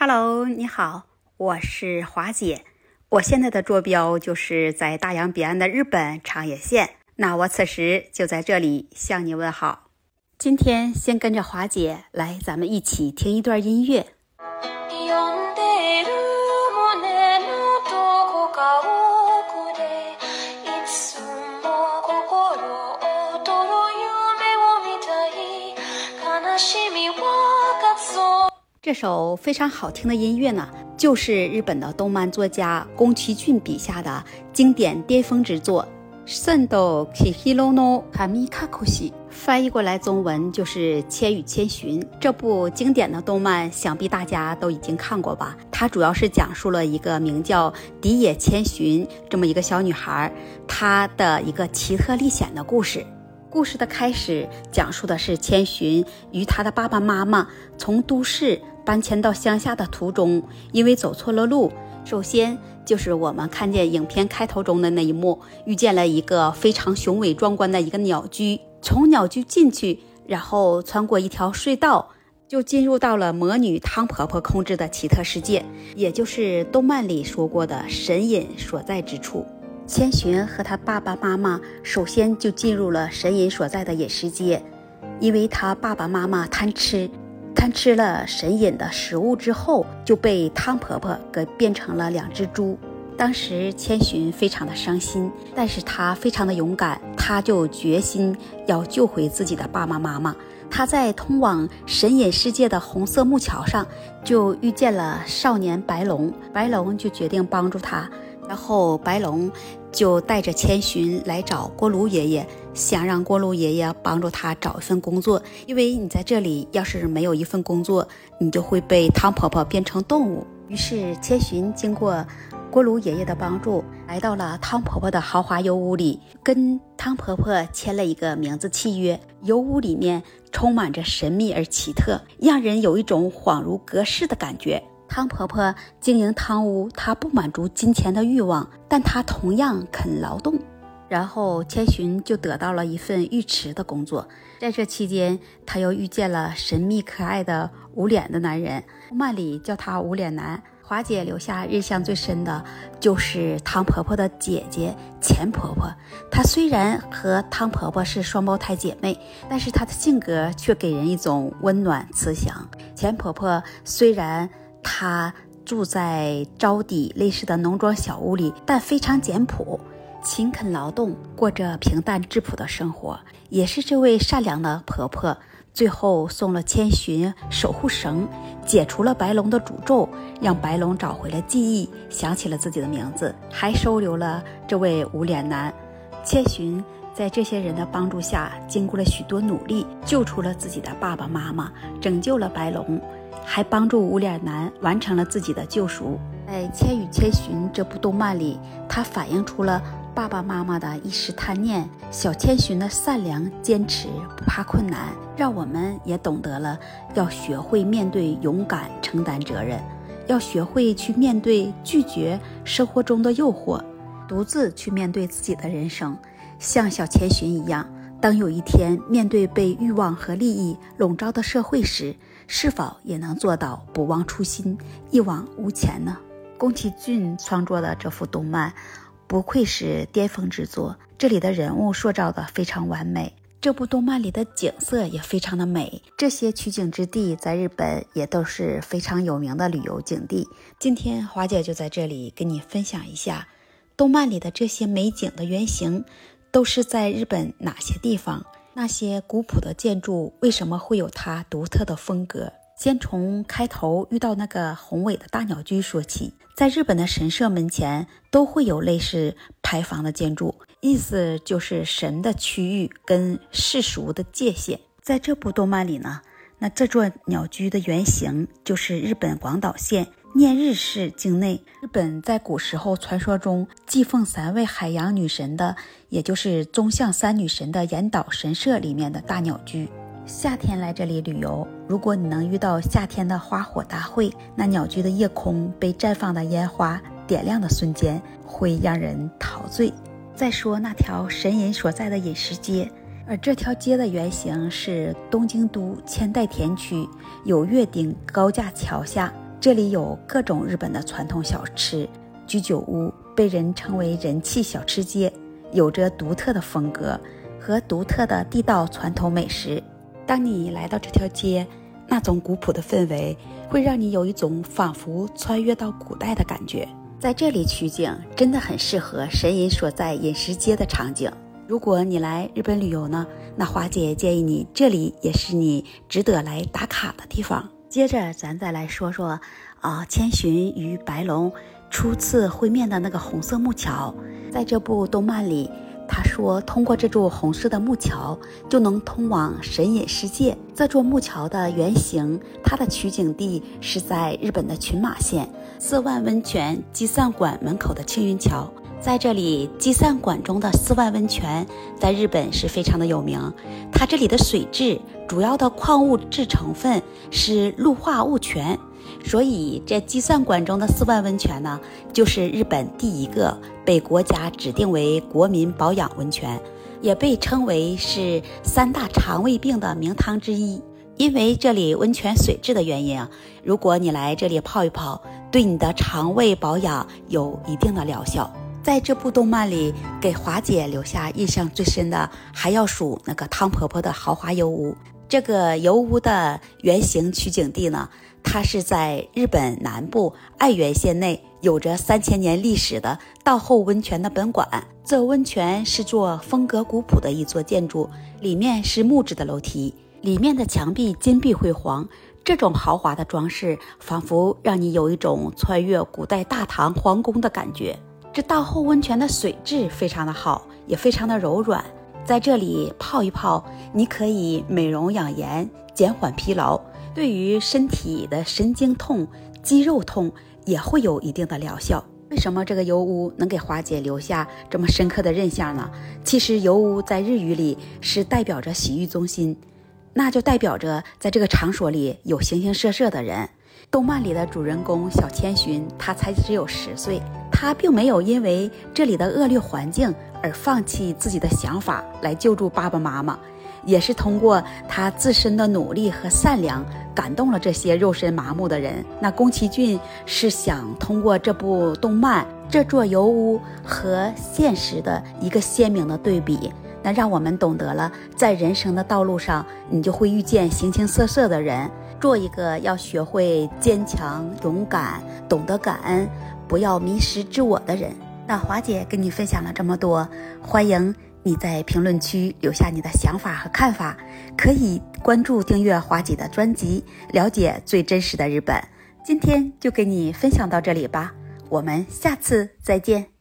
Hello，你好，我是华姐。我现在的坐标就是在大洋彼岸的日本长野县。那我此时就在这里向你问好。今天先跟着华姐来，咱们一起听一段音乐。这首非常好听的音乐呢，就是日本的动漫作家宫崎骏笔下的经典巅峰之作《圣斗 Kihiro no kamikaku》，翻译过来中文就是《千与千寻》。这部经典的动漫，想必大家都已经看过吧？它主要是讲述了一个名叫荻野千寻这么一个小女孩，她的一个奇特历险的故事。故事的开始讲述的是千寻与她的爸爸妈妈从都市。搬迁到乡下的途中，因为走错了路。首先就是我们看见影片开头中的那一幕，遇见了一个非常雄伟壮观的一个鸟居。从鸟居进去，然后穿过一条隧道，就进入到了魔女汤婆婆控制的奇特世界，也就是动漫里说过的神隐所在之处。千寻和他爸爸妈妈首先就进入了神隐所在的饮食街，因为他爸爸妈妈贪吃。贪吃了神隐的食物之后，就被汤婆婆给变成了两只猪。当时千寻非常的伤心，但是她非常的勇敢，她就决心要救回自己的爸爸妈妈。她在通往神隐世界的红色木桥上，就遇见了少年白龙，白龙就决定帮助她。然后白龙就带着千寻来找锅炉爷爷，想让锅炉爷爷帮助他找一份工作，因为你在这里要是没有一份工作，你就会被汤婆婆变成动物。于是千寻经过锅炉爷爷的帮助，来到了汤婆婆的豪华油屋里，跟汤婆婆签了一个名字契约。油屋里面充满着神秘而奇特，让人有一种恍如隔世的感觉。汤婆婆经营汤屋，她不满足金钱的欲望，但她同样肯劳动。然后千寻就得到了一份浴池的工作。在这期间，她又遇见了神秘可爱的无脸的男人，漫里叫他无脸男。华姐留下印象最深的就是汤婆婆的姐姐钱婆婆。她虽然和汤婆婆是双胞胎姐妹，但是她的性格却给人一种温暖慈祥。钱婆婆虽然。她住在招底类似的农庄小屋里，但非常简朴，勤恳劳动，过着平淡质朴的生活。也是这位善良的婆婆，最后送了千寻守护绳，解除了白龙的诅咒，让白龙找回了记忆，想起了自己的名字，还收留了这位无脸男。千寻在这些人的帮助下，经过了许多努力，救出了自己的爸爸妈妈，拯救了白龙。还帮助无脸男完成了自己的救赎。在《千与千寻》这部动漫里，它反映出了爸爸妈妈的一时贪念，小千寻的善良、坚持、不怕困难，让我们也懂得了要学会面对、勇敢承担责任，要学会去面对、拒绝生活中的诱惑，独自去面对自己的人生。像小千寻一样，当有一天面对被欲望和利益笼罩的社会时，是否也能做到不忘初心、一往无前呢？宫崎骏创作的这幅动漫，不愧是巅峰之作。这里的人物塑造的非常完美，这部动漫里的景色也非常的美。这些取景之地在日本也都是非常有名的旅游景地。今天华姐就在这里跟你分享一下，动漫里的这些美景的原型，都是在日本哪些地方？那些古朴的建筑为什么会有它独特的风格？先从开头遇到那个宏伟的大鸟居说起。在日本的神社门前都会有类似牌坊的建筑，意思就是神的区域跟世俗的界限。在这部动漫里呢，那这座鸟居的原型就是日本广岛县。念日市境内，日本在古时候传说中祭奉三位海洋女神的，也就是宗像三女神的岩岛神社里面的大鸟居。夏天来这里旅游，如果你能遇到夏天的花火大会，那鸟居的夜空被绽放的烟花点亮的瞬间，会让人陶醉。再说那条神隐所在的饮食街，而这条街的原型是东京都千代田区有月町高架桥下。这里有各种日本的传统小吃，居酒屋被人称为人气小吃街，有着独特的风格和独特的地道传统美食。当你来到这条街，那种古朴的氛围会让你有一种仿佛穿越到古代的感觉。在这里取景真的很适合神隐所在饮食街的场景。如果你来日本旅游呢，那华姐建议你这里也是你值得来打卡的地方。接着咱再来说说啊，千寻与白龙初次会面的那个红色木桥，在这部动漫里。他说：“通过这座红色的木桥，就能通往神隐世界。这座木桥的原型，它的取景地是在日本的群马县四万温泉积散馆门口的青云桥。在这里，积散馆中的四万温泉在日本是非常的有名。它这里的水质主要的矿物质成分是氯化物泉。”所以，这计算馆中的四万温泉呢，就是日本第一个被国家指定为国民保养温泉，也被称为是三大肠胃病的名汤之一。因为这里温泉水质的原因啊，如果你来这里泡一泡，对你的肠胃保养有一定的疗效。在这部动漫里，给华姐留下印象最深的，还要数那个汤婆婆的豪华油屋。这个油屋的原型取景地呢？它是在日本南部爱媛县内，有着三千年历史的道后温泉的本馆。这温泉是座风格古朴的一座建筑，里面是木质的楼梯，里面的墙壁金碧辉煌。这种豪华的装饰，仿佛让你有一种穿越古代大唐皇宫的感觉。这道后温泉的水质非常的好，也非常的柔软，在这里泡一泡，你可以美容养颜，减缓疲劳。对于身体的神经痛、肌肉痛也会有一定的疗效。为什么这个油屋能给华姐留下这么深刻的印象呢？其实油屋在日语里是代表着洗浴中心，那就代表着在这个场所里有形形色色的人。动漫里的主人公小千寻，他才只有十岁，他并没有因为这里的恶劣环境而放弃自己的想法来救助爸爸妈妈。也是通过他自身的努力和善良，感动了这些肉身麻木的人。那宫崎骏是想通过这部动漫这座油屋和现实的一个鲜明的对比，那让我们懂得了，在人生的道路上，你就会遇见形形色色的人。做一个要学会坚强、勇敢、懂得感恩，不要迷失自我的人。那华姐跟你分享了这么多，欢迎。你在评论区留下你的想法和看法，可以关注订阅华姐的专辑，了解最真实的日本。今天就给你分享到这里吧，我们下次再见。